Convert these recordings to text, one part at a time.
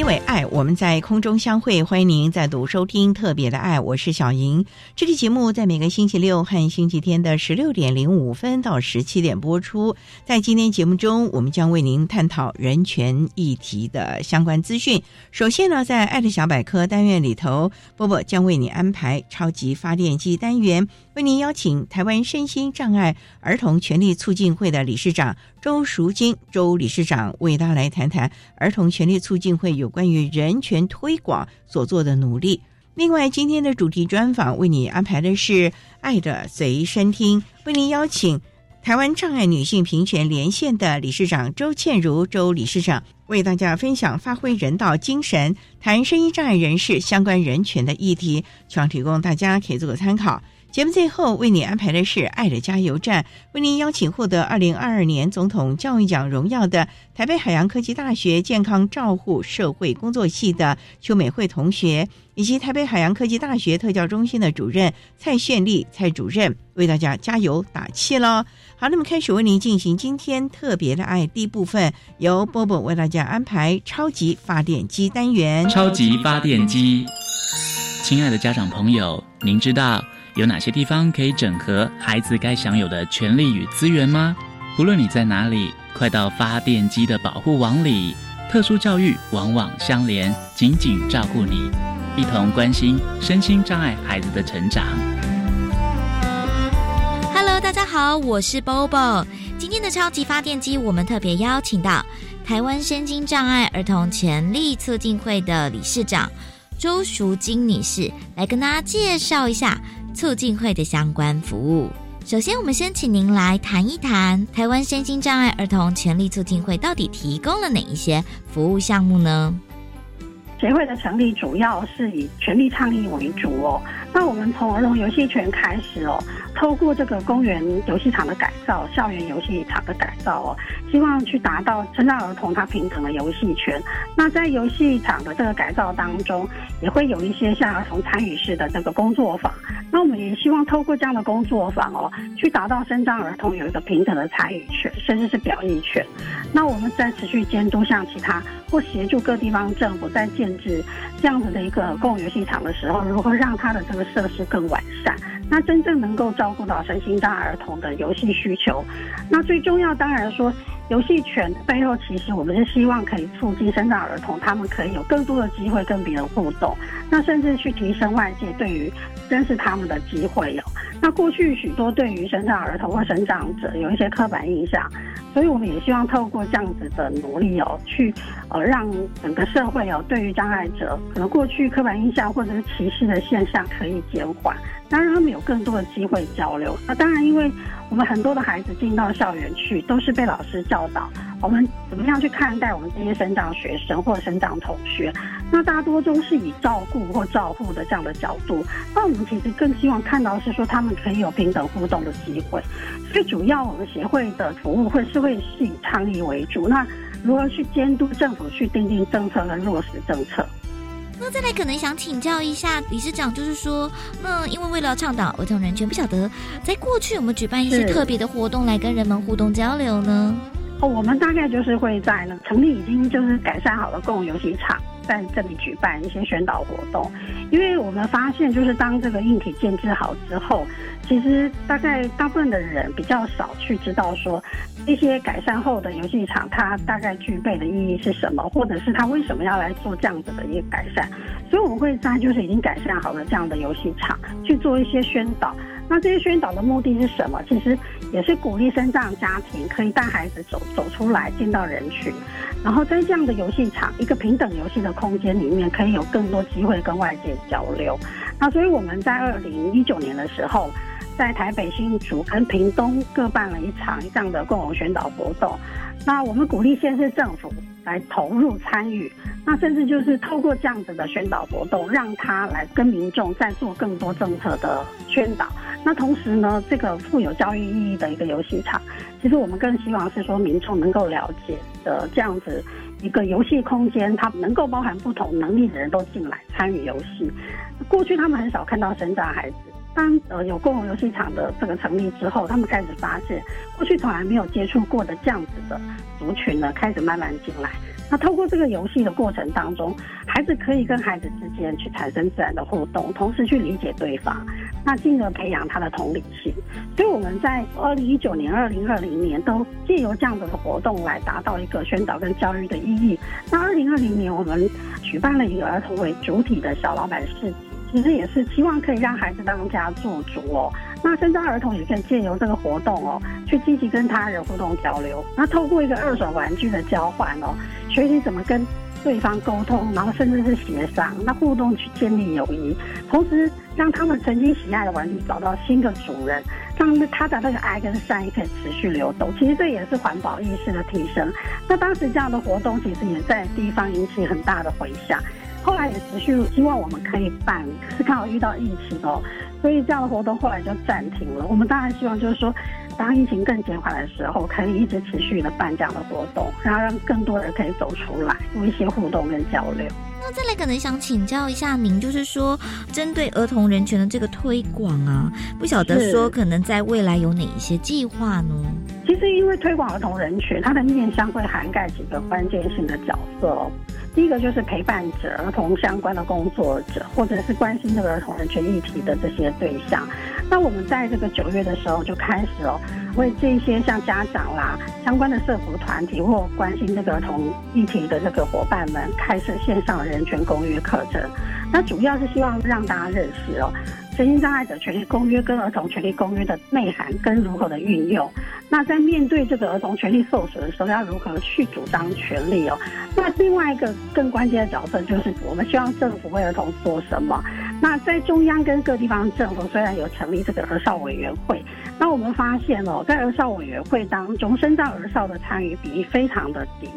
因为爱，我们在空中相会。欢迎您再度收听《特别的爱》，我是小莹。这个节目在每个星期六和星期天的十六点零五分到十七点播出。在今天节目中，我们将为您探讨人权议题的相关资讯。首先呢，在“爱的小百科”单元里头，波波将为你安排超级发电机单元。为您邀请台湾身心障碍儿童权利促进会的理事长周淑金周理事长为大家来谈谈儿童权利促进会有关于人权推广所做的努力。另外，今天的主题专访为你安排的是“爱的随身听”，为您邀请台湾障碍女性平权连线的理事长周倩如周理事长为大家分享发挥人道精神，谈声音障碍人士相关人权的议题，希望提供大家可以做个参考。节目最后为你安排的是“爱的加油站”，为您邀请获得二零二二年总统教育奖荣耀的台北海洋科技大学健康照护社会工作系的邱美惠同学，以及台北海洋科技大学特教中心的主任蔡炫丽蔡主任，为大家加油打气喽！好，那么开始为您进行今天特别的爱第一部分，由波波为大家安排超级发电机单元。超级发电机，亲爱的家长朋友，您知道？有哪些地方可以整合孩子该享有的权利与资源吗？不论你在哪里，快到发电机的保护网里。特殊教育网网相连，紧紧照顾你，一同关心身心障碍孩子的成长。Hello，大家好，我是 Bobo。今天的超级发电机，我们特别邀请到台湾身心障碍儿童权利促进会的理事长周淑金女士，来跟大家介绍一下。促进会的相关服务。首先，我们先请您来谈一谈台湾身心障碍儿童权利促进会到底提供了哪一些服务项目呢？协会的成立主要是以权利倡议为主哦。那我们从儿童游戏权开始哦，透过这个公园游戏场的改造、校园游戏场的改造哦，希望去达到身障儿童他平等的游戏权。那在游戏场的这个改造当中，也会有一些像儿童参与式的这个工作坊。那我们也希望透过这样的工作坊哦，去达到身障儿童有一个平等的参与权，甚至是表意权。那我们在持续监督像其他或协助各地方政府在建制这样子的一个公共游戏场的时候，如何让他的这个设施更完善？那真正能够照顾到身心障碍儿童的游戏需求。那最重要当然说，游戏权背后其实我们是希望可以促进身障儿童他们可以有更多的机会跟别人互动，那甚至去提升外界对于认识他们的机会有。那过去许多对于身障儿童或生长者有一些刻板印象。所以我们也希望透过这样子的努力哦，去呃让整个社会哦，对于障碍者可能过去刻板印象或者是歧视的现象可以减缓，当然他们有更多的机会交流。那当然，因为我们很多的孩子进到校园去，都是被老师教导。我们怎么样去看待我们这些生长学生或生长同学？那大多都是以照顾或照护的这样的角度。那我们其实更希望看到是说他们可以有平等互动的机会。最主要我们协会的服务会是会是以倡议为主。那如何去监督政府去订定政策跟落实政策？那再来可能想请教一下理事长，就是说，那因为为了倡导儿童人权，不晓得在过去有没有举办一些特别的活动来跟人们互动交流呢？哦，我们大概就是会在呢，成立已经就是改善好的共游戏场。在这里举办一些宣导活动，因为我们发现，就是当这个硬体建制好之后，其实大概大部分的人比较少去知道说一些改善后的游戏场，它大概具备的意义是什么，或者是它为什么要来做这样子的一个改善。所以我们会在就是已经改善好的这样的游戏场去做一些宣导。那这些宣导的目的是什么？其实也是鼓励生障家庭可以带孩子走走出来，进到人群，然后在这样的游戏场一个平等游戏的空间里面，可以有更多机会跟外界交流。那所以我们在二零一九年的时候，在台北新竹跟屏东各办了一场这样的共同宣导活动。那我们鼓励县市政府来投入参与，那甚至就是透过这样子的宣导活动，让他来跟民众再做更多政策的宣导。那同时呢，这个富有教育意义的一个游戏场，其实我们更希望是说民众能够了解的这样子一个游戏空间，它能够包含不同能力的人都进来参与游戏。过去他们很少看到生长孩子。当呃有共同游戏场的这个成立之后，他们开始发现，过去从来没有接触过的这样子的族群呢，开始慢慢进来。那透过这个游戏的过程当中，孩子可以跟孩子之间去产生自然的互动，同时去理解对方，那进而培养他的同理心。所以我们在二零一九年、二零二零年都借由这样子的活动来达到一个宣导跟教育的意义。那二零二零年我们举办了一个儿童为主体的小老板市集。其实也是希望可以让孩子当家做主哦。那身障儿童也可以借由这个活动哦，去积极跟他人互动交流。那透过一个二手玩具的交换哦，学习怎么跟对方沟通，然后甚至是协商，那互动去建立友谊，同时让他们曾经喜爱的玩具找到新的主人，让他的那个爱跟善意可以持续流动。其实这也是环保意识的提升。那当时这样的活动其实也在地方引起很大的回响。后来也持续希望我们可以办，可是刚好遇到疫情哦，所以这样的活动后来就暂停了。我们当然希望就是说，当疫情更减缓的时候，可以一直持续的办这样的活动，然后让更多人可以走出来，做一些互动跟交流。那再来可能想请教一下您，就是说针对儿童人权的这个推广啊，不晓得说可能在未来有哪一些计划呢？其实因为推广儿童人权，它的面向会涵盖几个关键性的角色哦。第一个就是陪伴者、儿童相关的工作者，或者是关心这个儿童人权议题的这些对象。那我们在这个九月的时候就开始哦，为这些像家长啦、相关的社服团体或关心这个儿童议题的这个伙伴们，开设线上人权公约课程。那主要是希望让大家认识哦。身心障碍者权利公约跟儿童权利公约的内涵跟如何的运用，那在面对这个儿童权利受损的时候，要如何去主张权利哦？那另外一个更关键的角色就是，我们希望政府为儿童做什么？那在中央跟各地方政府虽然有成立这个儿少委员会，那我们发现哦，在儿少委员会当中，身障儿少的参与比例非常的低。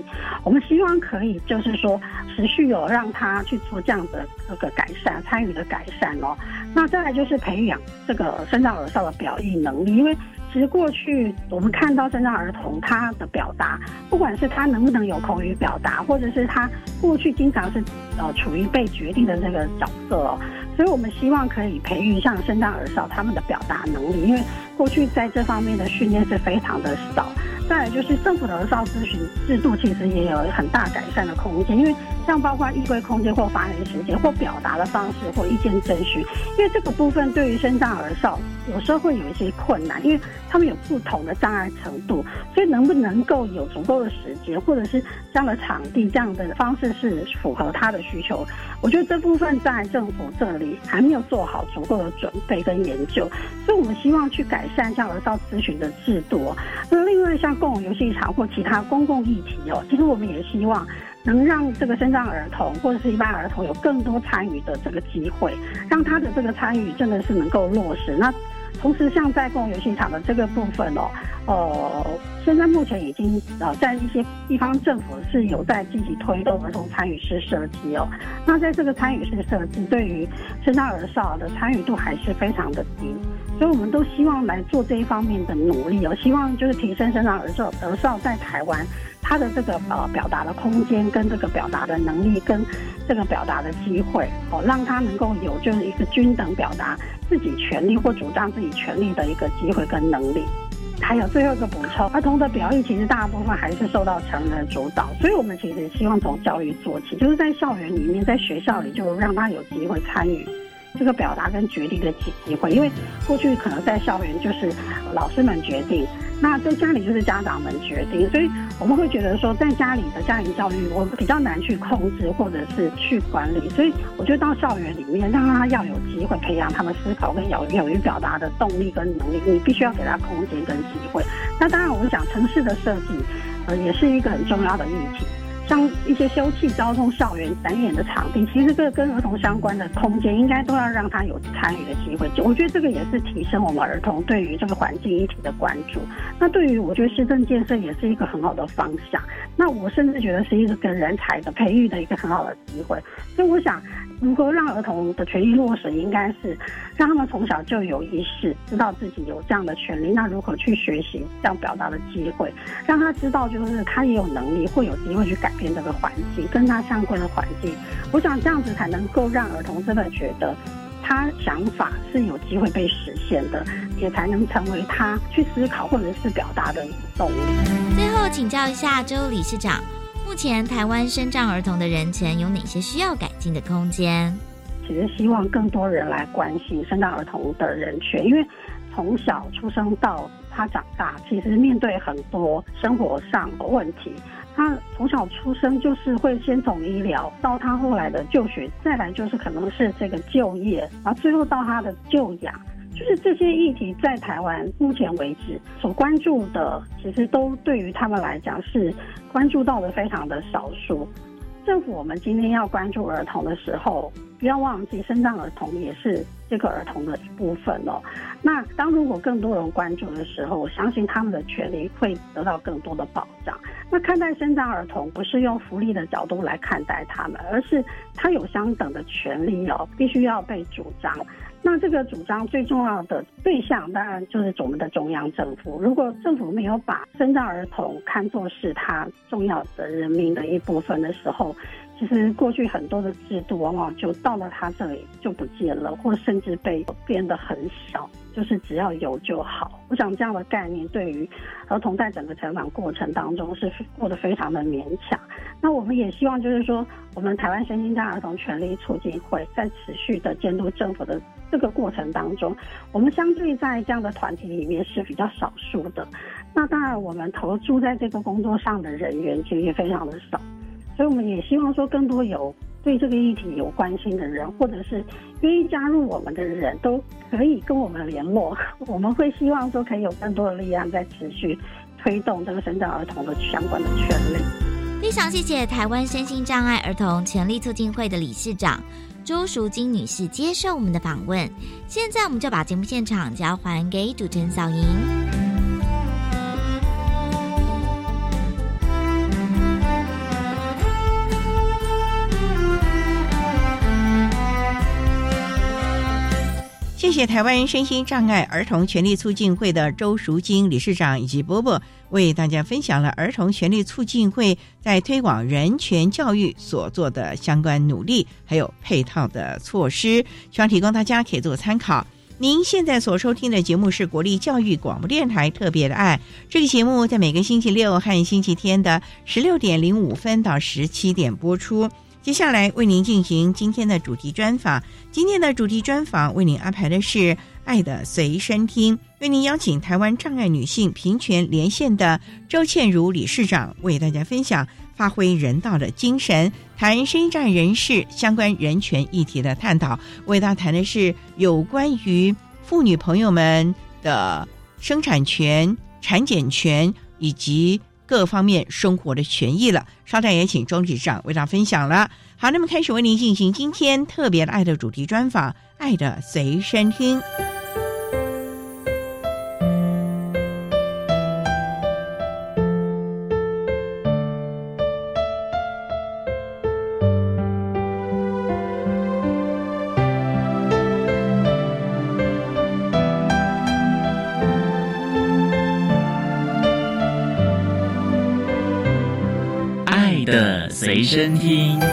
我们希望可以就是说，持续有让他去做这样的这个改善，参与的改善哦。那再来就是培养这个身障儿少的表意能力，因为。其实过去我们看到身障儿童他的表达，不管是他能不能有口语表达，或者是他过去经常是呃处于被决定的那个角色，所以我们希望可以培育像身障儿少他们的表达能力，因为过去在这方面的训练是非常的少。再来就是政府的儿少咨询制度，其实也有很大改善的空间，因为像包括议会空间或发言时间或表达的方式或意见征询，因为这个部分对于身障儿少有时候会有一些困难，因为他们有不同的障碍程度，所以能不能够有足够的时间或者是这样的场地这样的方式是符合他的需求，我觉得这部分在政府这里还没有做好足够的准备跟研究，所以我们希望去改善像儿少咨询的制度。那另外像共游戏场或其他公共议题哦，其实我们也希望能让这个身障儿童或者是一般儿童有更多参与的这个机会，让他的这个参与真的是能够落实。那同时，像在公游戏场的这个部分哦，呃，现在目前已经呃在一些地方政府是有在积极推动儿童参与式设计哦。那在这个参与式设计，对于身障儿少的参与度还是非常的低。所以，我们都希望来做这一方面的努力哦，希望就是提升身障儿少儿少在台湾他的这个呃表达的空间跟这个表达的能力跟这个表达的机会哦，让他能够有就是一个均等表达自己权利或主张自己权利的一个机会跟能力。还有最后一个补充，儿童的表意其实大部分还是受到成人主导，所以我们其实希望从教育做起，就是在校园里面，在学校里就让他有机会参与。这个表达跟决定的机机会，因为过去可能在校园就是老师们决定，那在家里就是家长们决定，所以我们会觉得说，在家里的家庭教育，我们比较难去控制或者是去管理，所以我觉得到校园里面，让他要有机会培养他们思考跟有勇于表达的动力跟能力，你必须要给他空间跟机会。那当然，我们讲城市的设计，呃，也是一个很重要的议题。像一些休憩、交通、校园、展演的场地，其实这个跟儿童相关的空间，应该都要让他有参与的机会。我觉得这个也是提升我们儿童对于这个环境议题的关注。那对于我觉得市政建设也是一个很好的方向。那我甚至觉得是一个跟人才的培育的一个很好的机会。所以我想。如何让儿童的权利落实，应该是让他们从小就有意识，知道自己有这样的权利。那如何去学习这样表达的机会，让他知道，就是他也有能力，会有机会去改变这个环境，跟他相关的环境。我想这样子才能够让儿童真的觉得，他想法是有机会被实现的，也才能成为他去思考或者是表达的动力。最后请教一下周理事长。目前台湾身障儿童的人权有哪些需要改进的空间？其实希望更多人来关心身障儿童的人权，因为从小出生到他长大，其实面对很多生活上的问题。他从小出生就是会先从医疗，到他后来的就学，再来就是可能是这个就业，然后最后到他的就养。就是这些议题在台湾目前为止所关注的，其实都对于他们来讲是关注到的非常的少数。政府，我们今天要关注儿童的时候，不要忘记，生障儿童也是这个儿童的一部分哦。那当如果更多人关注的时候，我相信他们的权利会得到更多的保障。那看待生障儿童，不是用福利的角度来看待他们，而是他有相等的权利哦，必须要被主张。那这个主张最重要的对象，当然就是我们的中央政府。如果政府没有把生障儿童看作是他重要的人民的一部分的时候，其实过去很多的制度往往就到了他这里就不见了，或甚至被变得很少。就是只要有就好。我想这样的概念对于儿童在整个成长过程当中是过得非常的勉强。那我们也希望就是说，我们台湾身心障儿童权利促进会在持续的监督政府的这个过程当中，我们相对在这样的团体里面是比较少数的。那当然，我们投注在这个工作上的人员其实也非常的少，所以我们也希望说更多有。对这个议题有关心的人，或者是愿意加入我们的人都可以跟我们联络。我们会希望说，可以有更多的力量在持续推动这个生长儿童的相关的权利。非常谢谢台湾身心障碍儿童权利促进会的理事长周淑金女士接受我们的访问。现在我们就把节目现场交还给主持人小莹。谢谢台湾身心障碍儿童权利促进会的周淑金理事长以及波波为大家分享了儿童权利促进会在推广人权教育所做的相关努力，还有配套的措施，希望提供大家可以做参考。您现在所收听的节目是国立教育广播电台特别的爱，这个节目在每个星期六和星期天的十六点零五分到十七点播出。接下来为您进行今天的主题专访。今天的主题专访为您安排的是《爱的随身听》，为您邀请台湾障碍女性平权连线的周倩如理事长为大家分享发挥人道的精神，谈身障人士相关人权议题的探讨。为大家谈的是有关于妇女朋友们的生产权、产检权以及。各方面生活的权益了。稍待，也请钟局长为大家分享了。好，那么开始为您进行今天特别的爱的主题专访，《爱的随身听》。随身听。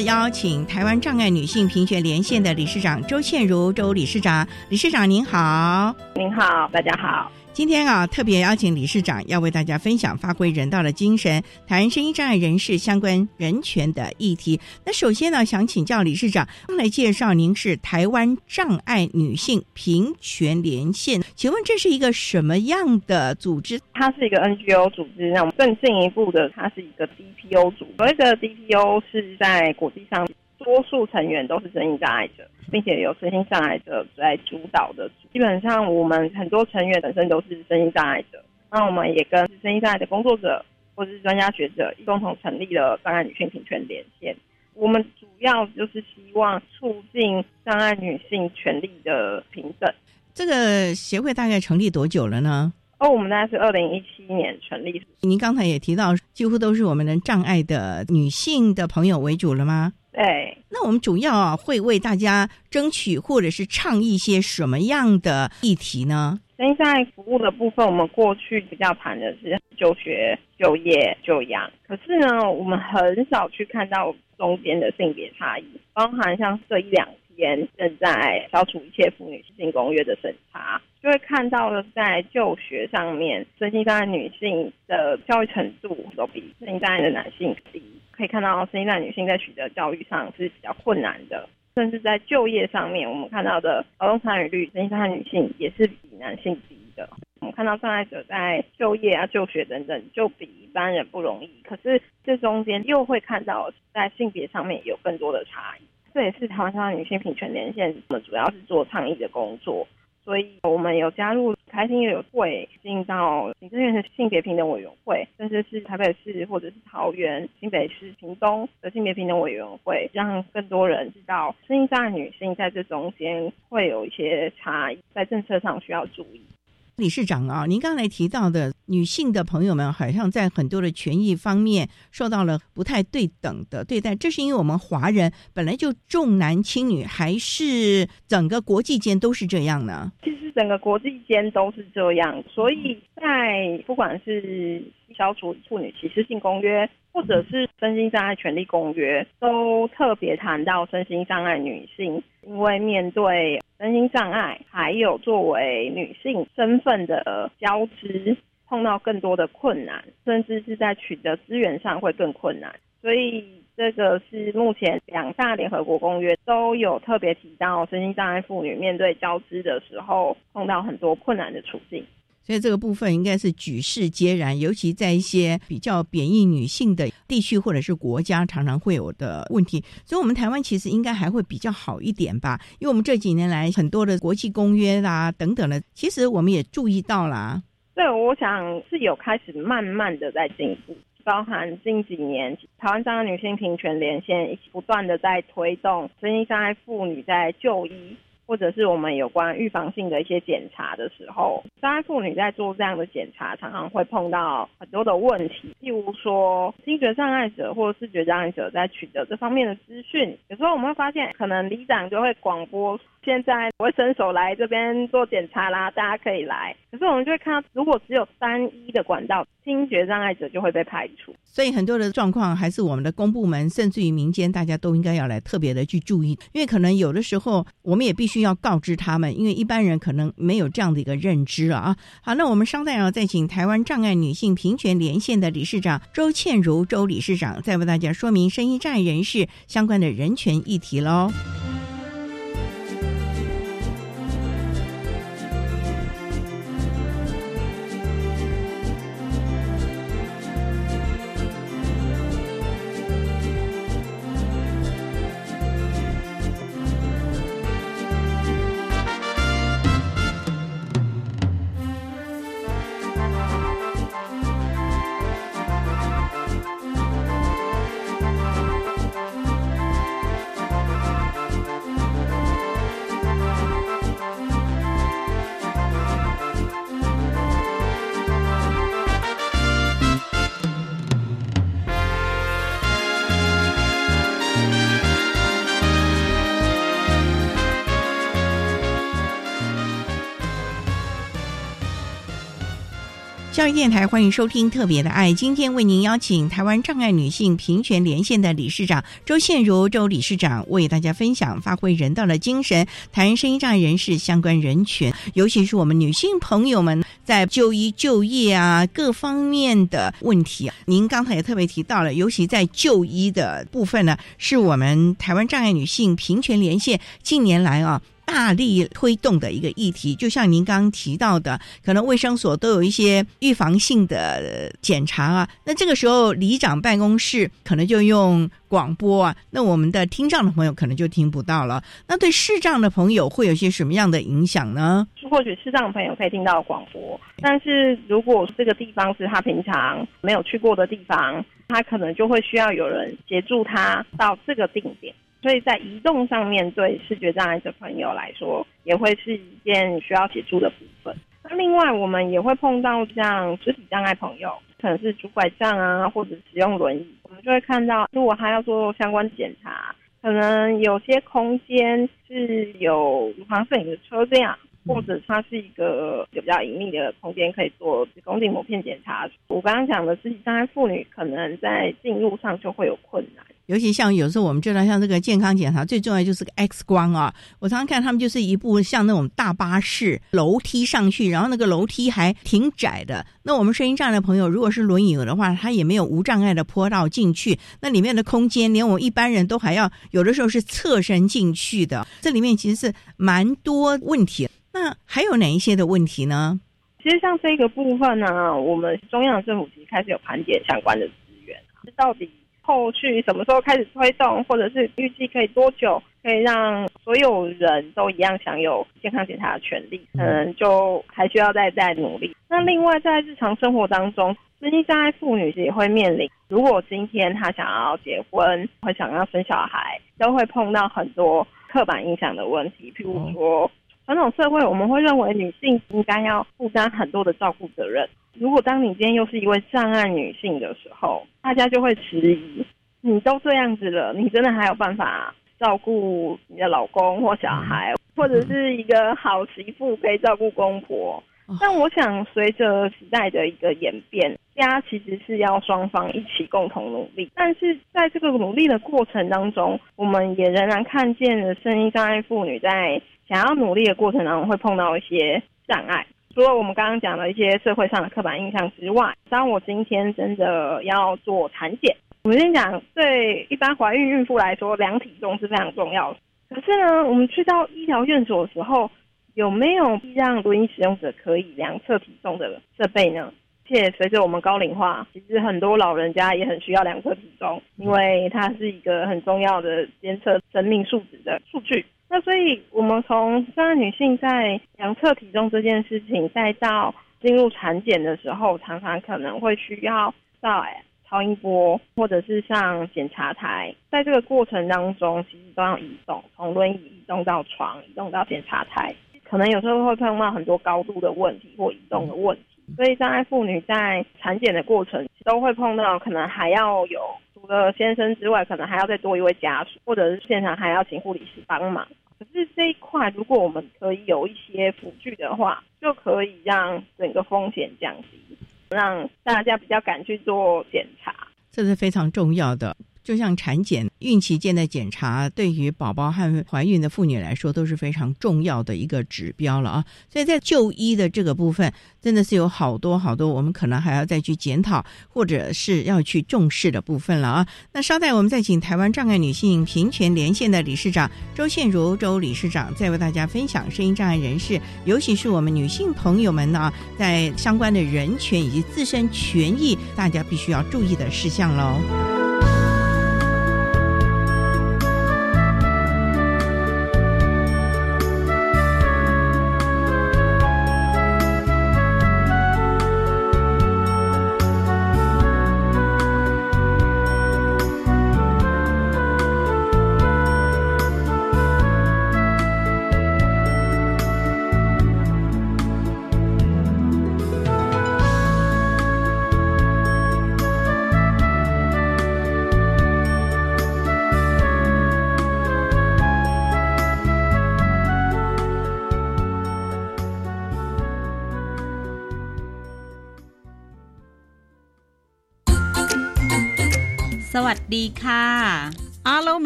邀请台湾障碍女性评选连线的理事长周倩如周理事长，理事长您好，您好，大家好。今天啊，特别邀请理事长要为大家分享发挥人道的精神，谈声音障碍人士相关人权的议题。那首先呢，想请教理事长来介绍，您是台湾障碍女性平权连线，请问这是一个什么样的组织？它是一个 NGO 组织，那我们更进一步的，它是一个 DPO 组。所谓的 DPO 是在国际上。多数成员都是身心障碍者，并且有身心障碍者在主导的。基本上，我们很多成员本身都是身心障碍者，那我们也跟身心障碍的工作者或者是专家学者共同成立了障碍女性平权连线。我们主要就是希望促进障碍女性权利的平等。这个协会大概成立多久了呢？哦，我们大概是二零一七年成立。您刚才也提到，几乎都是我们的障碍的女性的朋友为主了吗？对，那我们主要啊会为大家争取或者是倡议一些什么样的议题呢？现在服务的部分，我们过去比较谈的是就学、就业、就养，可是呢，我们很少去看到中间的性别差异，包含像这一两正在消除一切妇女性公约的审查，就会看到了在就学上面，身心障碍女性的教育程度都比身心障碍的男性低。可以看到，身心障碍女性在取得教育上是比较困难的，甚至在就业上面，我们看到的劳动参与率，身心障碍女性也是比男性低的。我们看到障碍者在就业啊、就学等等，就比一般人不容易。可是这中间又会看到，在性别上面有更多的差异。这也是台湾障碍女性平权连线，我们主要是做倡议的工作。所以，我们有加入开心友会，进到行政院的性别平等委员会，甚至是台北市或者是桃园、新北市、屏东的性别平等委员会，让更多人知道，声音障碍女性在这中间会有一些差异，在政策上需要注意。理事长啊，您刚才提到的女性的朋友们，好像在很多的权益方面受到了不太对等的对待，这是因为我们华人本来就重男轻女，还是整个国际间都是这样呢？其实整个国际间都是这样，所以在不管是消除妇女歧视性公约，或者是身心障碍权利公约，都特别谈到身心障碍女性，因为面对。身心障碍，还有作为女性身份的交织，碰到更多的困难，甚至是在取得资源上会更困难。所以，这个是目前两大联合国公约都有特别提到，身心障碍妇女面对交织的时候，碰到很多困难的处境。所以这个部分应该是举世皆然，尤其在一些比较贬义女性的地区或者是国家，常常会有的问题。所以，我们台湾其实应该还会比较好一点吧？因为我们这几年来很多的国际公约啦等等的，其实我们也注意到啦。对，我想是有开始慢慢的在进步，包含近几年台湾障碍女性平权连线不断的在推动身心障碍妇女在就医。或者是我们有关预防性的一些检查的时候，障碍妇女在做这样的检查，常常会碰到很多的问题。例如说，听觉障碍者或视觉障碍者在取得这方面的资讯，有时候我们会发现，可能里长就会广播。现在我会伸手来这边做检查啦，大家可以来。可是我们就会看到，如果只有单一的管道，听觉障碍者就会被排除。所以很多的状况还是我们的公部门，甚至于民间，大家都应该要来特别的去注意，因为可能有的时候我们也必须要告知他们，因为一般人可能没有这样的一个认知了啊。好，那我们稍待要再请台湾障碍女性平权连线的理事长周倩如周理事长，再为大家说明声音障碍人士相关的人权议题喽。教育电台欢迎收听《特别的爱》，今天为您邀请台湾障碍女性平权连线的理事长周宪如周理事长为大家分享发挥人道的精神，谈声音障碍人士相关人权，尤其是我们女性朋友们在就医、就业啊各方面的问题。您刚才也特别提到了，尤其在就医的部分呢，是我们台湾障碍女性平权连线近年来啊。大力推动的一个议题，就像您刚刚提到的，可能卫生所都有一些预防性的检查啊。那这个时候，里长办公室可能就用广播啊，那我们的听障的朋友可能就听不到了。那对视障的朋友会有些什么样的影响呢？或许视障的朋友可以听到广播，但是如果这个地方是他平常没有去过的地方，他可能就会需要有人协助他到这个定点。所以在移动上面对视觉障碍的朋友来说，也会是一件需要协助的部分。那另外，我们也会碰到像肢体障碍朋友，可能是拄拐杖啊，或者使用轮椅，我们就会看到，如果他要做相关检查，可能有些空间是有乳房摄影的车这样，或者它是一个有比较隐秘的空间，可以做子宫颈膜片检查。我刚刚讲的肢体障碍妇女，可能在进入上就会有困难。尤其像有时候我们知道，像这个健康检查最重要就是个 X 光啊。我常常看他们就是一部像那种大巴士楼梯上去，然后那个楼梯还挺窄的。那我们声音障碍的朋友，如果是轮椅的话，他也没有无障碍的坡道进去，那里面的空间连我们一般人都还要有的时候是侧身进去的。这里面其实是蛮多问题。那还有哪一些的问题呢？其实像这个部分呢，我们中央政府其实开始有盘点相关的资源，到底。后续什么时候开始推动，或者是预计可以多久，可以让所有人都一样享有健康检查的权利？可能就还需要再再努力。那另外，在日常生活当中，身心障碍妇女也会面临，如果今天她想要结婚，会想要生小孩，都会碰到很多刻板印象的问题。譬如说，传统社会我们会认为女性应该要负担很多的照顾责任。如果当你今天又是一位障碍女性的时候，大家就会迟疑：你都这样子了，你真的还有办法照顾你的老公或小孩，或者是一个好媳妇可以照顾公婆？但我想，随着时代的一个演变，家其实是要双方一起共同努力。但是在这个努力的过程当中，我们也仍然看见了声音障碍妇女在想要努力的过程当中会碰到一些障碍。除了我们刚刚讲的一些社会上的刻板印象之外，当我今天真的要做产检，我们先讲对一般怀孕孕妇来说，量体重是非常重要的。可是呢，我们去到医疗院所的时候，有没有让轮椅使用者可以量测体重的设备呢？且随着我们高龄化，其实很多老人家也很需要量测体重，因为它是一个很重要的监测生命数值的数据。那所以，我们从障碍女性在量测体重这件事情，再到进入产检的时候，常常可能会需要到超音波，或者是上检查台，在这个过程当中，其实都要移动，从轮椅移动到床，移动到检查台，可能有时候会碰到很多高度的问题或移动的问题。所以，障碍妇女在产检的过程都会碰到，可能还要有。除了先生之外，可能还要再多一位家属，或者是现场还要请护理师帮忙。可是这一块，如果我们可以有一些辅具的话，就可以让整个风险降低，让大家比较敢去做检查，这是非常重要的。就像产检、孕期间的检查，对于宝宝和怀孕的妇女来说都是非常重要的一个指标了啊！所以在就医的这个部分，真的是有好多好多我们可能还要再去检讨，或者是要去重视的部分了啊！那稍待，我们再请台湾障碍女性平权连线的理事长周宪如周理事长，再为大家分享声音障碍人士，尤其是我们女性朋友们呢，在相关的人权以及自身权益，大家必须要注意的事项喽。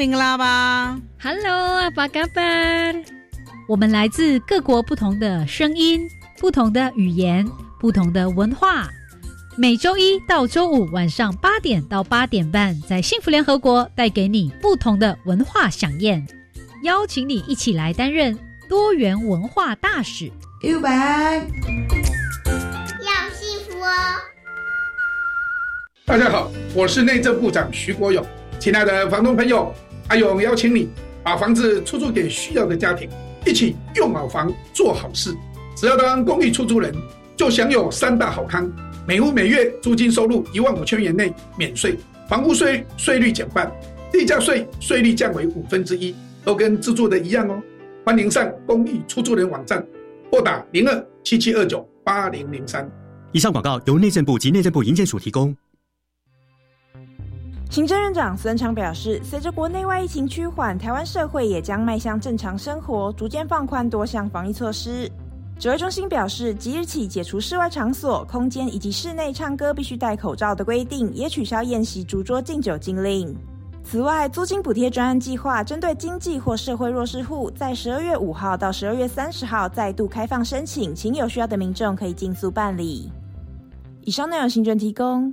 明啦吧？Hello，阿巴嘎巴。我们来自各国不同的声音、不同的语言、不同的文化。每周一到周五晚上八点到八点半，在幸福联合国带给你不同的文化飨宴，邀请你一起来担任多元文化大使。U 版要幸福哦！大家好，我是内政部长徐国勇。亲爱的房东朋友，阿勇邀请你把房子出租给需要的家庭，一起用好房做好事。只要当公寓出租人，就享有三大好康。每户每月租金收入一万五千元内免税，房屋税税率减半，地价税税率降为五分之一，都跟自住的一样哦。欢迎上公寓出租人网站，拨打零二七七二九八零零三。以上广告由内政部及内政部营建署提供。行政院长孙昌表示，随着国内外疫情趋缓，台湾社会也将迈向正常生活，逐渐放宽多项防疫措施。指挥中心表示，即日起解除室外场所、空间以及室内唱歌必须戴口罩的规定，也取消宴席、烛桌敬酒禁令。此外，租金补贴专案计划针对经济或社会弱势户，在十二月五号到十二月三十号再度开放申请，请有需要的民众可以尽速办理。以上内容，行政提供。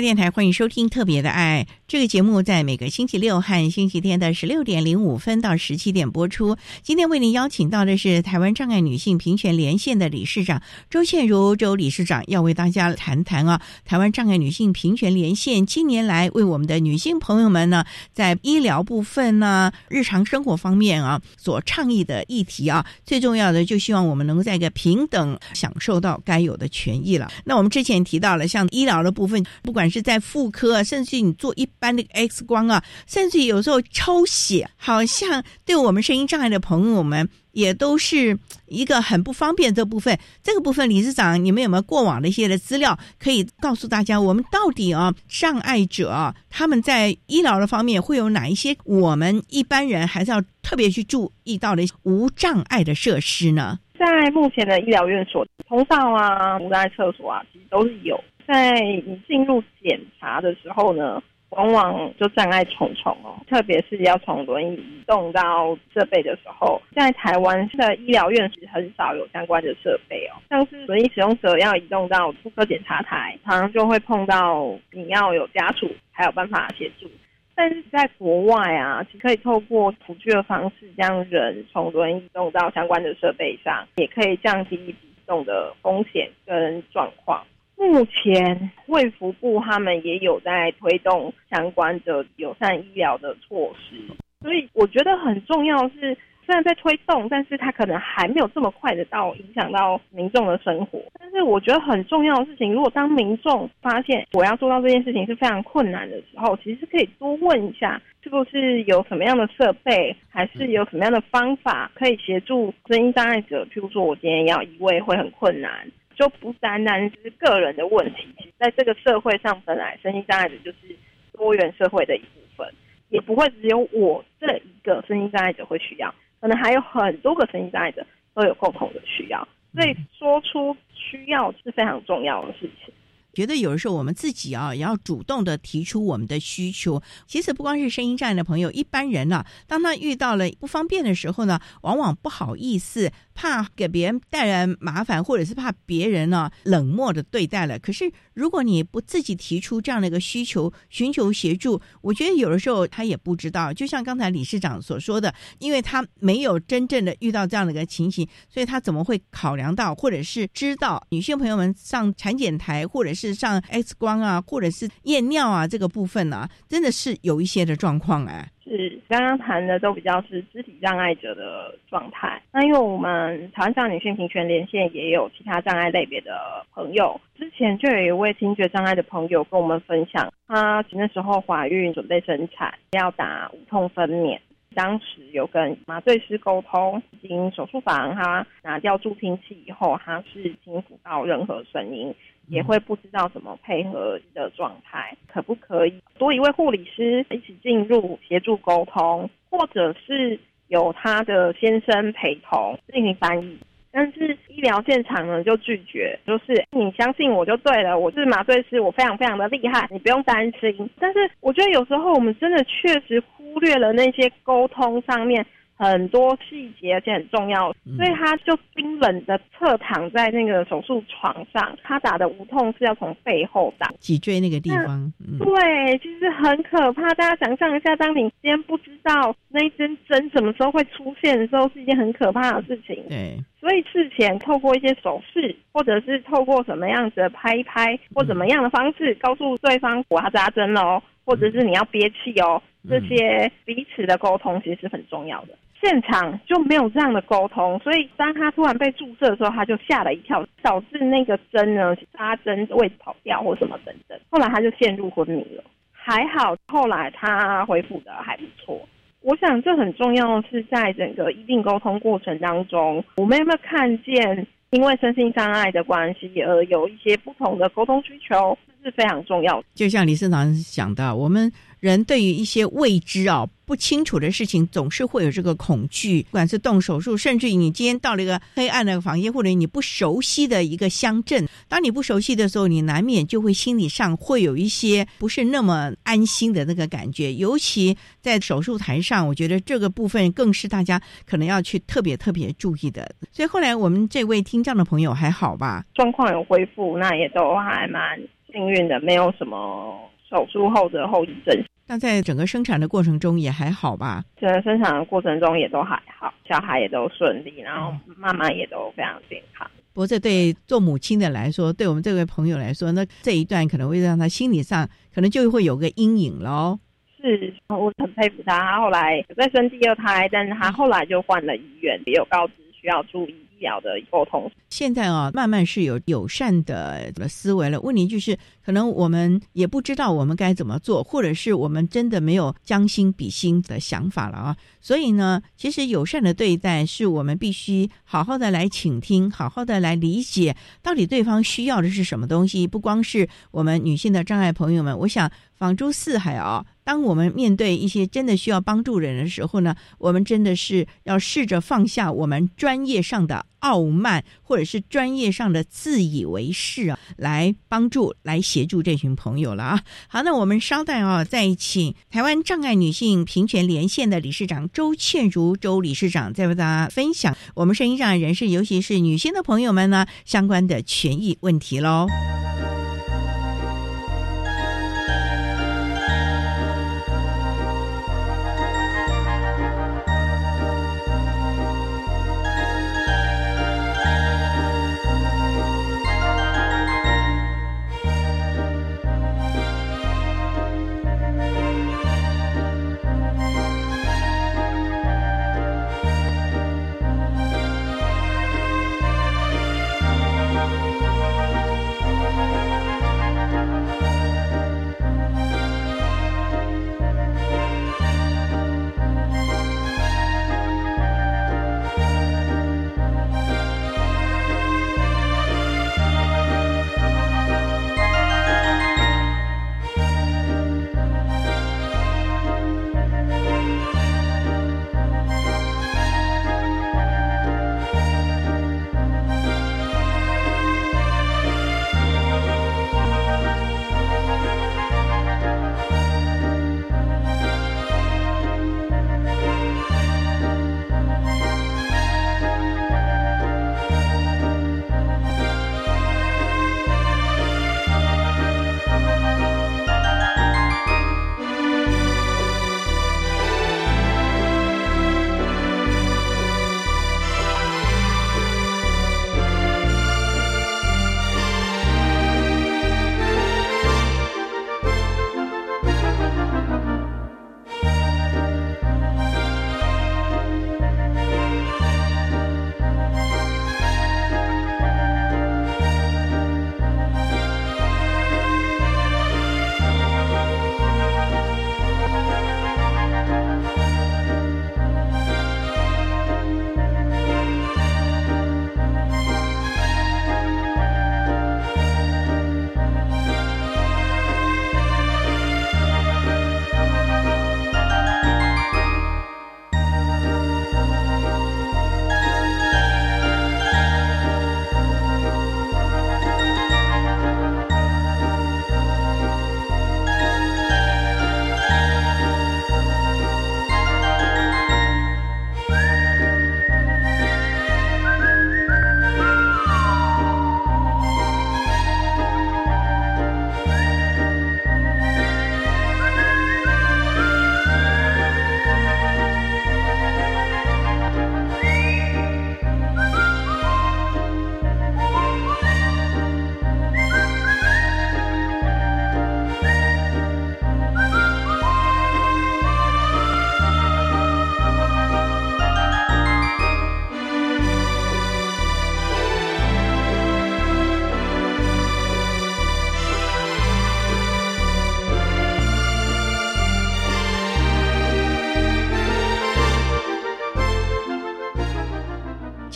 电台欢迎收听《特别的爱》这个节目，在每个星期六和星期天的十六点零五分到十七点播出。今天为您邀请到的是台湾障碍女性平权连线的理事长周倩如周理事长，要为大家谈谈啊，台湾障碍女性平权连线近年来为我们的女性朋友们呢，在医疗部分呢、日常生活方面啊所倡议的议题啊，最重要的就希望我们能够在一个平等享受到该有的权益了。那我们之前提到了，像医疗的部分，不管是在妇科，甚至你做一般的 X 光啊，甚至有时候抽血，好像对我们声音障碍的朋友们也都是一个很不方便。这部分，这个部分，理事长，你们有没有过往的一些的资料可以告诉大家？我们到底啊，障碍者他们在医疗的方面会有哪一些我们一般人还是要特别去注意到的无障碍的设施呢？在目前的医疗院所，通道啊、无障碍厕所啊，其实都是有。在你进入检查的时候呢，往往就障碍重重哦，特别是要从轮椅移动到设备的时候，在台湾的医疗院是很少有相关的设备哦，像是轮椅使用者要移动到妇科检查台，常常就会碰到你要有家属才有办法协助。但是在国外啊，其可以透过辅具的方式，将人从轮椅移动到相关的设备上，也可以降低移动的风险跟状况。目前卫福部他们也有在推动相关的友善医疗的措施，所以我觉得很重要是，虽然在推动，但是它可能还没有这么快的到影响到民众的生活。但是我觉得很重要的事情，如果当民众发现我要做到这件事情是非常困难的时候，其实可以多问一下，是不是有什么样的设备，还是有什么样的方法可以协助声音障碍者？譬如说我今天要移位会很困难。就不单单是个人的问题，在这个社会上，本来身心障碍者就是多元社会的一部分，也不会只有我这一个身心障碍者会需要，可能还有很多个身心障碍者都有共同的需要，所以说出需要是非常重要的事情。觉得有的时候我们自己啊，也要主动的提出我们的需求。其实不光是声音障碍的朋友，一般人呢、当他遇到了不方便的时候呢，往往不好意思，怕给别人带来麻烦，或者是怕别人呢冷漠的对待了。可是如果你不自己提出这样的一个需求，寻求协助，我觉得有的时候他也不知道。就像刚才理事长所说的，因为他没有真正的遇到这样的一个情形，所以他怎么会考量到，或者是知道女性朋友们上产检台，或者是是上 X 光啊，或者是验尿啊这个部分呢、真的是有一些的状况哎。是刚刚谈的都比较是肢体障碍者的状态。那因为我们台湾上女性平权连线也有其他障碍类别的朋友，之前就有一位听觉障碍的朋友跟我们分享，她那时候怀孕准备生产，要打无痛分娩。当时有跟麻醉师沟通，进手术房，他拿掉助听器以后，他是听不到任何声音，也会不知道怎么配合的状态，可不可以多一位护理师一起进入协助沟通，或者是有他的先生陪同进行翻译？但是医疗现场呢就拒绝，就是你相信我就对了，我是麻醉师，我非常非常的厉害，你不用担心。但是我觉得有时候我们真的确实忽略了那些沟通上面很多细节，而且很重要，所以他就冰冷的侧躺在那个手术床上，他打的无痛是要从背后打。脊椎那个地方，嗯，对，其实很可怕。大家想象一下，当你今天不知道那一针针什么时候会出现的时候，是一件很可怕的事情。对，所以事前透过一些手势，或者是透过什么样子的拍一拍，或怎么样的方式，告诉对方我要扎针了哦，或者是你要憋气哦，这些彼此的沟通其实是很重要的。现场就没有这样的沟通，所以当他突然被注射的时候，他就吓了一跳，导致那个针呢扎针位置跑掉或什么等等。后来他就陷入昏迷了，还好后来他恢复的还不错。我想这很重要的是，在整个医病沟通过程当中，我们有没有看见因为身心障碍的关系而有一些不同的沟通需求，这是非常重要的。就像李市长讲的，我们人对于一些未知啊、不清楚的事情，总是会有这个恐惧。不管是动手术，甚至于你今天到了一个黑暗的房间，或者你不熟悉的一个乡镇，当你不熟悉的时候，你难免就会心理上会有一些不是那么安心的那个感觉。尤其在手术台上，我觉得这个部分更是大家可能要去特别特别注意的。所以后来我们这位听障的朋友还好吧？状况有恢复，那也都还蛮幸运的，没有什么手术后的后遗症。那在整个生产的过程中也还好吧？整个生产的过程中也都还好，小孩也都顺利，然后妈妈也都非常健康。不过这对做母亲的来说，对我们这位朋友来说，那这一段可能会让他心理上可能就会有个阴影喽。是，我很佩服他。他后来有再生第二胎，但是他后来就换了医院，也有告知需要注意医表的沟通。现在啊，慢慢是有友善的思维了。问题就是，可能我们也不知道我们该怎么做，或者是我们真的没有将心比心的想法了啊。所以呢，其实友善的对待是我们必须好好的来倾听，好好的来理解，到底对方需要的是什么东西。不光是我们女性的障碍朋友们，我想放诸四海啊。当我们面对一些真的需要帮助人的时候呢，我们真的是要试着放下我们专业上的傲慢，或者是专业上的自以为是啊，来帮助、来协助这群朋友了啊。好，那我们稍待啊，再请台湾障碍女性平权连线的理事长周倩如周理事长，再为大家分享我们声音障碍人士，尤其是女性的朋友们呢相关的权益问题喽。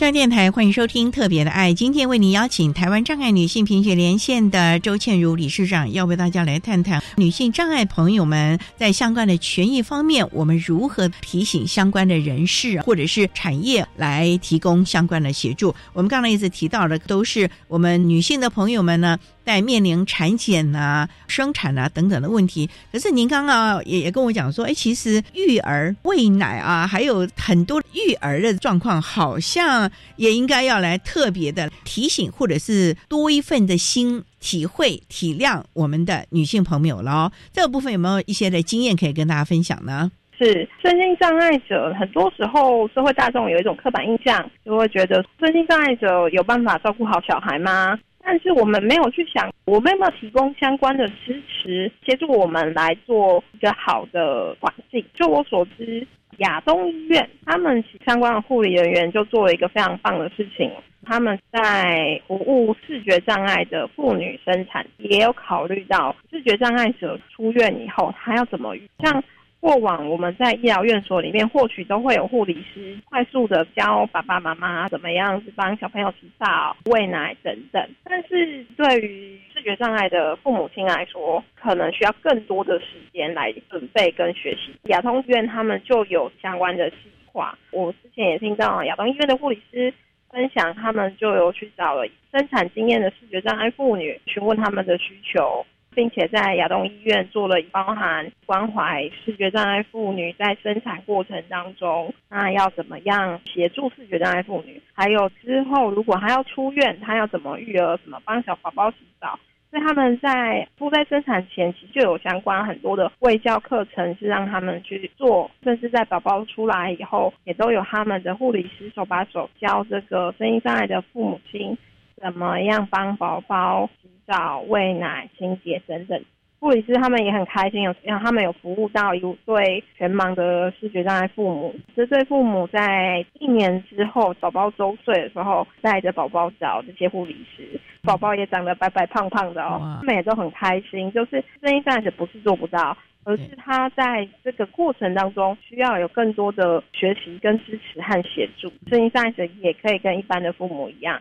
中央电台欢迎收听《特别的爱》，今天为您邀请台湾障碍女性贫血连线的周倩茹理事长，要为大家来探谈女性障碍朋友们在相关的权益方面，我们如何提醒相关的人士或者是产业来提供相关的协助。我们刚才一直提到的，都是我们女性的朋友们呢。在面临产检啊、生产啊等等的问题，可是您刚刚也也跟我讲说，哎，其实育儿喂奶啊，还有很多育儿的状况，好像也应该要来特别的提醒，或者是多一份的心体会、体谅我们的女性朋友了。这个部分有没有一些的经验可以跟大家分享呢？是身心障碍者，很多时候社会大众有一种刻板印象，就会觉得身心障碍者有办法照顾好小孩吗？但是我们没有去想，我们有没有提供相关的支持，协助我们来做一个好的环境。就我所知，亚东医院他们相关的护理人员就做了一个非常棒的事情，他们在服务视觉障碍的妇女生产，也有考虑到视觉障碍者出院以后他要怎么像。过往我们在医疗院所里面，或许都会有护理师快速的教爸爸妈妈怎么样子帮小朋友洗澡、喂奶等等。但是对于视觉障碍的父母亲来说，可能需要更多的时间来准备跟学习。亚通医院他们就有相关的计划。我之前也听到亚东医院的护理师分享，他们就有去找了生产经验的视觉障碍妇女，询问他们的需求。并且在亚东医院做了包含关怀视觉障碍妇女在生产过程当中，那要怎么样协助视觉障碍妇女？还有之后如果她要出院，她要怎么育儿？怎么帮小宝宝洗澡？所以他们在不在生产前期就有相关很多的卫教课程，是让他们去做，甚至在宝宝出来以后，也都有他们的护理师手把手教这个声音障碍的父母亲怎么样帮宝宝洗。澡、喂奶、清洁等等，护理师他们也很开心，有让他们有服务到一对全盲的视觉障碍父母。这对父母在一年之后，宝宝周岁的时候，带着宝宝找这些护理师，宝宝也长得白白胖胖的哦，他们也都很开心。就是声音障碍者不是做不到。而是他在这个过程当中需要有更多的学习、跟支持和协助。声音障碍者也可以跟一般的父母一样。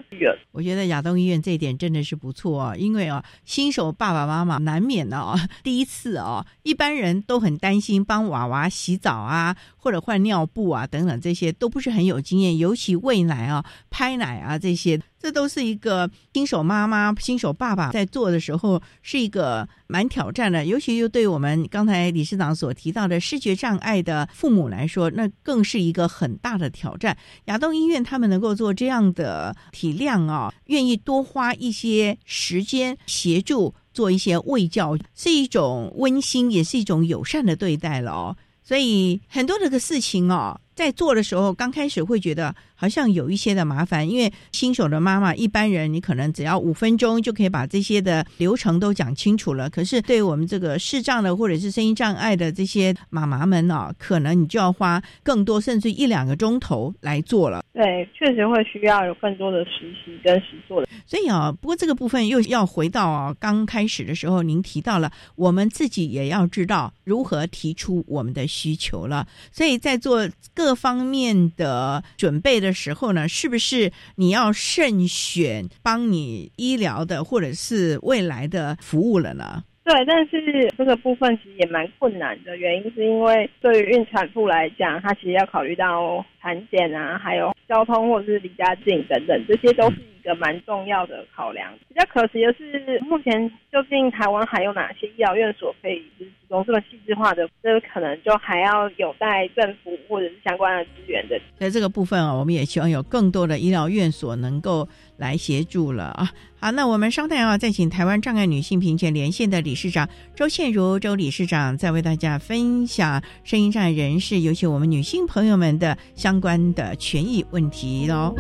我觉得亚东医院这一点真的是不错啊，因为啊，新手爸爸妈妈难免的啊，第一次啊，一般人都很担心帮娃娃洗澡啊，或者换尿布啊等等，这些都不是很有经验，尤其喂奶啊、拍奶啊这些。这都是一个新手妈妈、新手爸爸在做的时候，是一个蛮挑战的。尤其又对我们刚才理事长所提到的视觉障碍的父母来说，那更是一个很大的挑战。亚东医院他们能够做这样的体量啊，愿意多花一些时间协助做一些卫教，是一种温馨，也是一种友善的对待了哦。所以很多这个事情哦，在做的时候，刚开始会觉得。好像有一些的麻烦，因为新手的妈妈，一般人你可能只要五分钟就可以把这些的流程都讲清楚了。可是对我们这个视障的或者是声音障碍的这些妈妈们呢，可能你就要花更多，甚至一两个钟头来做了。对，确实会需要有更多的实习跟实做的。所以啊，不过这个部分又要回到啊，刚开始的时候，您提到了我们自己也要知道如何提出我们的需求了。所以在做各各方面的准备的。时候呢，是不是你要慎选帮你医疗的或者是未来的服务了呢？对，但是这个部分其实也蛮困难的，原因是因为对于孕产妇来讲，她其实要考虑到产检啊，还有交通或者是离家近等等，这些都是一个蛮重要的考量。比较可惜的是，目前究竟台湾还有哪些医疗院所可以就是提供这么细致化的？这可能就还要有待政府或者是相关的资源的。在这个部分啊，我们也希望有更多的医疗院所能够来协助了啊。好，那我们稍待啊，再请台湾障碍女性平权连线的理事长周倩如周理事长，再为大家分享声音障碍人士，尤其我们女性朋友们的相相关的权益问题喽。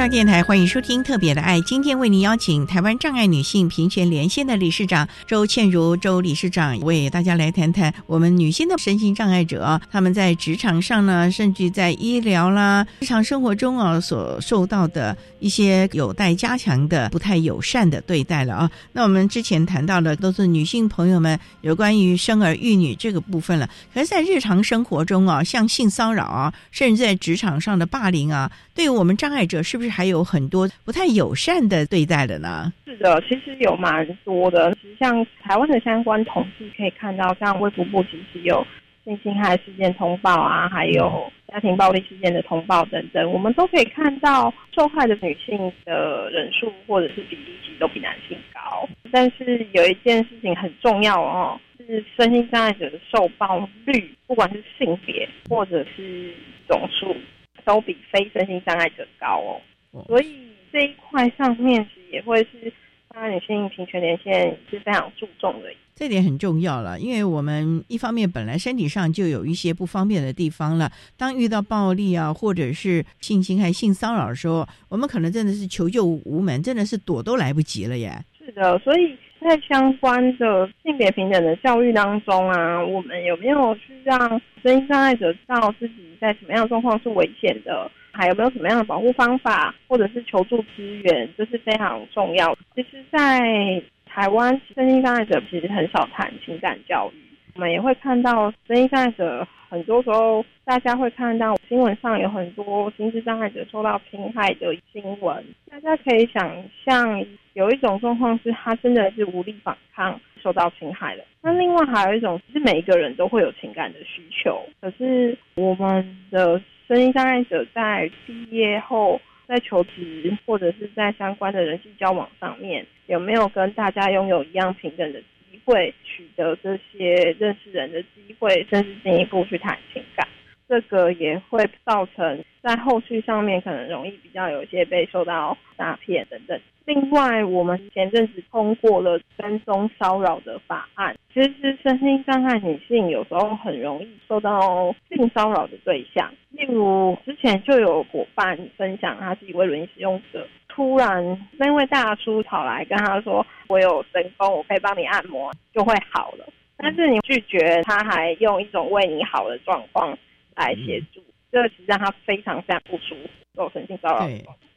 上电台欢迎收听《特别的爱》，今天为您邀请台湾障碍女性平权连线的理事长周倩如周理事长，为大家来谈谈我们女性的身心障碍者，他们在职场上呢，甚至在医疗啦、日常生活中啊，所受到的一些有待加强的不太友善的对待了啊。那我们之前谈到的都是女性朋友们有关于生儿育女这个部分了，可是，在日常生活中啊，像性骚扰啊，甚至在职场上的霸凌啊，对于我们障碍者是不是还有很多不太友善的对待的呢？是的，其实有蛮多的。其实像台湾的相关统计可以看到，像卫福部其实有性侵害事件通报啊，还有家庭暴力事件的通报等等，我们都可以看到受害的女性的人数或者是比例其实都比男性高。但是有一件事情很重要哦，是身心障碍者的受暴率，不管是性别或者是种数。都比非身心障碍者高哦，所以这一块上面是也会是当然女性平权连线是非常注重的。这点很重要了，因为我们一方面本来身体上就有一些不方便的地方了，当遇到暴力啊或者是性侵害、性骚扰的时候，我们可能真的是求救无门，真的是躲都来不及了耶。是的，所以在相关的性别平等的教育当中啊，我们有没有去让身心障碍者知道自己？在什么样的状况是危险的？还有没有什么样的保护方法，或者是求助资源，这是非常重要的。其实，在台湾，身心障碍者其实很少谈情感教育。我们也会看到，身心障碍者很多时候，大家会看到新闻上有很多心智障碍者受到侵害的新闻。大家可以想象，有一种状况是他真的是无力反抗。受到侵害了。那另外还有一种，其实每一个人都会有情感的需求。可是我们的身心障碍者在毕业后，在求职或者是在相关的人际交往上面，有没有跟大家拥有一样平等的机会，取得这些认识人的机会，甚至进一步去谈情感？这个也会造成在后续上面可能容易比较有一些被受到诈骗等等。另外，我们前阵子通过了跟踪骚扰的法案。其实，身心障碍女性有时候很容易受到性骚扰的对象。例如，之前就有伙伴分享，他是一位轮椅使用者，突然那位大叔跑来跟他说：“我有神功，我可以帮你按摩，就会好了。”但是你拒绝，他还用一种为你好的状况。来协助，这其实让他非常非常不舒服，构成性骚扰。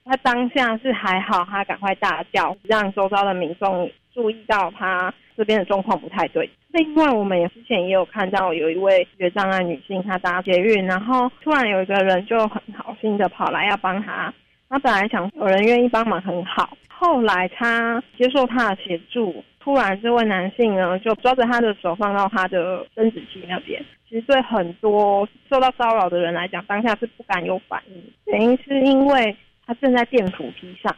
他当下是还好，他赶快大叫，让周遭的民众注意到他这边的状况不太对。另外，我们也之前也有看到有一位觉障碍女性，她搭捷运，然后突然有一个人就很好心的跑来要帮她。她本来想有人愿意帮忙很好，后来她接受她的协助，突然这位男性呢就抓着她的手放到她的生殖器那边。其实对很多受到骚扰的人来讲，当下是不敢有反应，原因是因为他正在电扶梯上，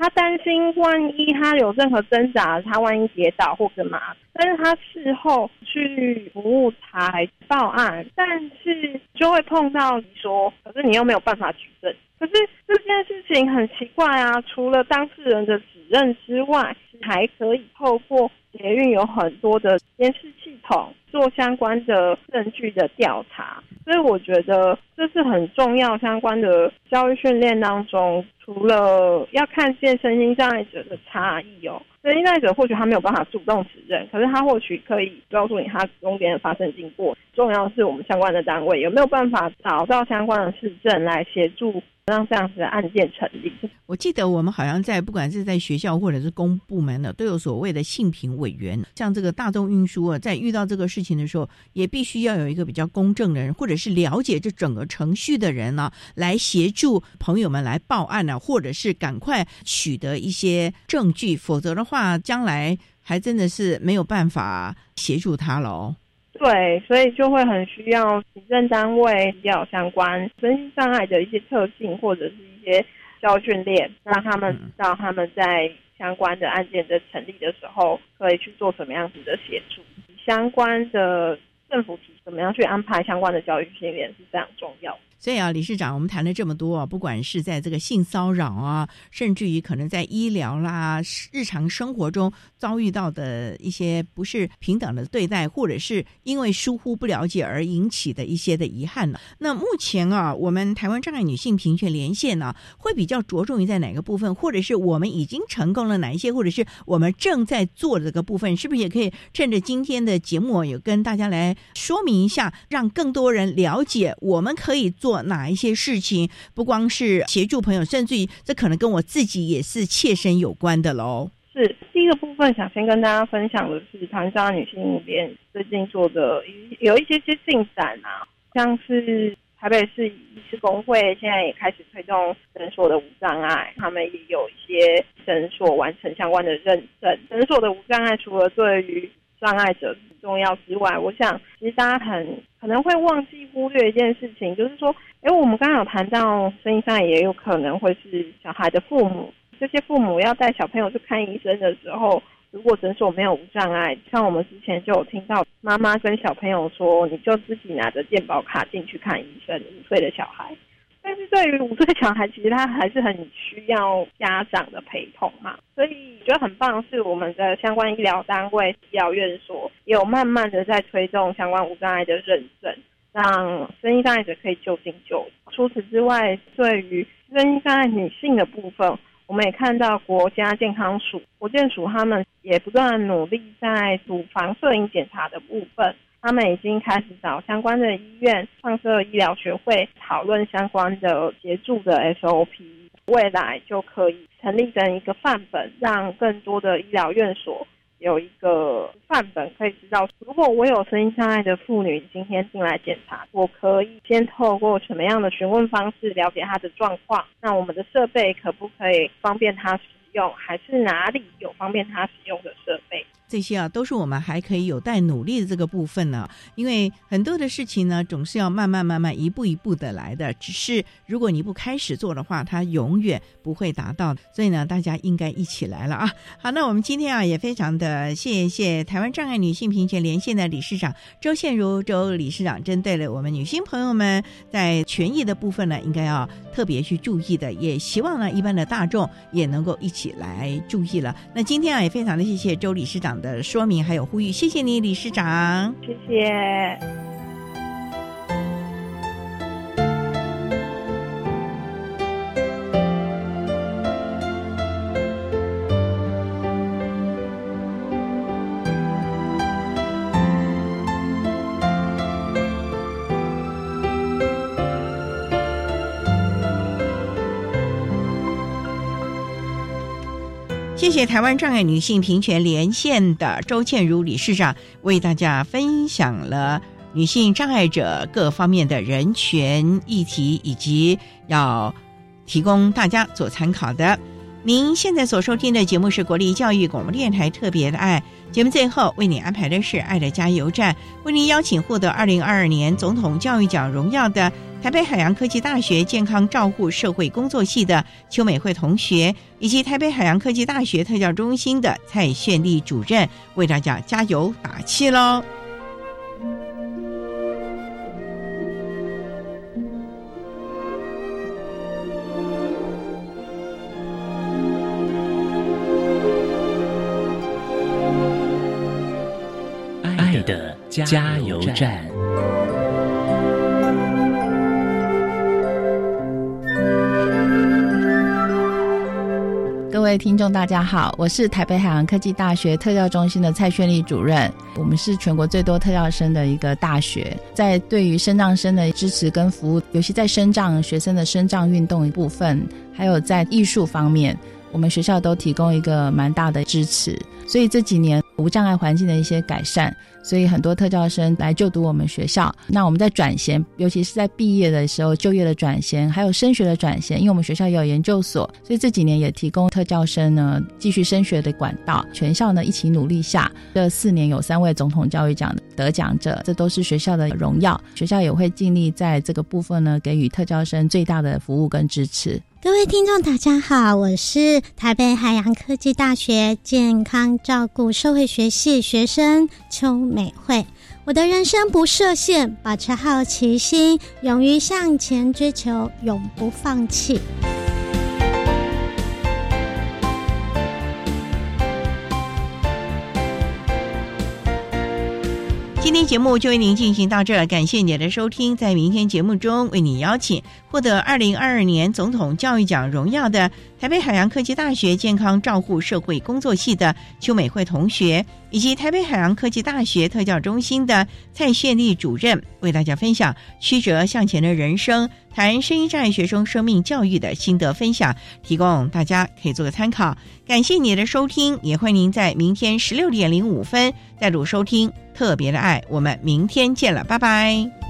他担心万一他有任何挣扎，他万一跌倒或干嘛。但是他事后去服务台报案，但是就会碰到你说，可是你又没有办法举证。可是这件事情很奇怪啊，除了当事人的指认之外，还可以透过捷运有很多的监视系统。做相关的证据的调查，所以我觉得这是很重要。相关的教育训练当中，除了要看见身心障碍者的差异哦，身心障碍者或许他没有办法主动指认，可是他或许可以告诉你他中间的发生经过。重要的是我们相关的单位有没有办法找到相关的市政来协助。让这样子的案件成立。我记得我们好像在不管是在学校或者是公部门的，都有所谓的性平委员。像这个大众运输啊，在遇到这个事情的时候，也必须要有一个比较公正的人，或者是了解这整个程序的人呢，来协助朋友们来报案呢，或者是赶快取得一些证据。否则的话，将来还真的是没有办法协助他了哦。对，所以就会很需要行政单位要相关身心障碍的一些特性，或者是一些教训练，让他们知道他们在相关的案件的成立的时候，可以去做什么样子的协助。相关的政府体怎么样去安排相关的教育训练是非常重要。所以啊，理事长，我们谈了这么多啊，不管是在这个性骚扰啊，甚至于可能在医疗啦、日常生活中遭遇到的一些不是平等的对待，或者是因为疏忽不了解而引起的一些的遗憾呢。那目前啊，我们台湾障碍女性平权连线呢，会比较着重于在哪个部分，或者是我们已经成功了哪一些，或者是我们正在做的这个部分，是不是也可以趁着今天的节目，有跟大家来说明一下，让更多人了解我们可以做。哪一些事情，不光是协助朋友，甚至于这可能跟我自己也是切身有关的喽。是第一个部分，想先跟大家分享的是，台湾女性联最近做的有一些些进展啊，像是台北市医师工会现在也开始推动诊所的无障碍，他们也有一些诊所完成相关的认证。诊所的无障碍，除了对于障碍者重要之外，我想其实大家很可能会忘记忽略一件事情，就是说，哎，我们刚刚有谈到，声音上也有可能会是小孩的父母，这些父母要带小朋友去看医生的时候，如果诊所没有无障碍，像我们之前就有听到妈妈跟小朋友说，你就自己拿着健保卡进去看医生，五岁的小孩。但是对于五岁小孩，其实他还是很需要家长的陪同嘛，所以觉得很棒，是我们的相关医疗单位、医疗院所有慢慢的在推动相关无障碍的认证，让声音障碍者可以就近就。除此之外，对于声音障碍女性的部分，我们也看到国家健康署、国健署他们也不断努力在乳房摄影检查的部分。他们已经开始找相关的医院、创设医疗学会讨论相关的协助的 SOP，未来就可以成立成一个范本，让更多的医疗院所有一个范本，可以知道，如果我有声音障碍的妇女今天进来检查，我可以先透过什么样的询问方式了解她的状况，那我们的设备可不可以方便她使用，还是哪里有方便她使用的设备？这些啊，都是我们还可以有待努力的这个部分呢。因为很多的事情呢，总是要慢慢慢慢一步一步的来的。只是如果你不开始做的话，它永远不会达到。所以呢，大家应该一起来了啊！好，那我们今天啊，也非常的谢谢台湾障碍女性平权连线的理事长周宪如周理事长，针对了我们女性朋友们在权益的部分呢，应该要特别去注意的。也希望呢，一般的大众也能够一起来注意了。那今天啊，也非常的谢谢周理事长。的说明还有呼吁，谢谢你，理事长，谢谢。谢谢台湾障碍女性平权连线的周倩如理事长为大家分享了女性障碍者各方面的人权议题，以及要提供大家做参考的。您现在所收听的节目是国立教育广播电台特别的爱节目，最后为你安排的是爱的加油站，为您邀请获得二零二二年总统教育奖荣耀的。台北海洋科技大学健康照护社会工作系的邱美惠同学，以及台北海洋科技大学特教中心的蔡炫丽主任，为大家加油打气喽！爱的加油站。各位听众，大家好，我是台北海洋科技大学特教中心的蔡炫丽主任。我们是全国最多特教生的一个大学，在对于生障生的支持跟服务，尤其在生障学生的生障运动一部分，还有在艺术方面，我们学校都提供一个蛮大的支持。所以这几年无障碍环境的一些改善。所以很多特教生来就读我们学校，那我们在转衔，尤其是在毕业的时候就业的转衔，还有升学的转衔，因为我们学校也有研究所，所以这几年也提供特教生呢继续升学的管道。全校呢一起努力下，这四年有三位总统教育奖得奖者，这都是学校的荣耀。学校也会尽力在这个部分呢给予特教生最大的服务跟支持。各位听众，大家好，我是台北海洋科技大学健康照顾社会学系学生邱美惠。我的人生不设限，保持好奇心，勇于向前追求，永不放弃。今天节目就为您进行到这，感谢您的收听。在明天节目中，为您邀请获得二零二二年总统教育奖荣耀的台北海洋科技大学健康照护社会工作系的邱美惠同学，以及台北海洋科技大学特教中心的蔡炫丽主任，为大家分享曲折向前的人生，谈声音障碍学生生命教育的心得分享，提供大家可以做个参考。感谢你的收听，也欢迎您在明天十六点零五分再度收听。特别的爱，我们明天见了，拜拜。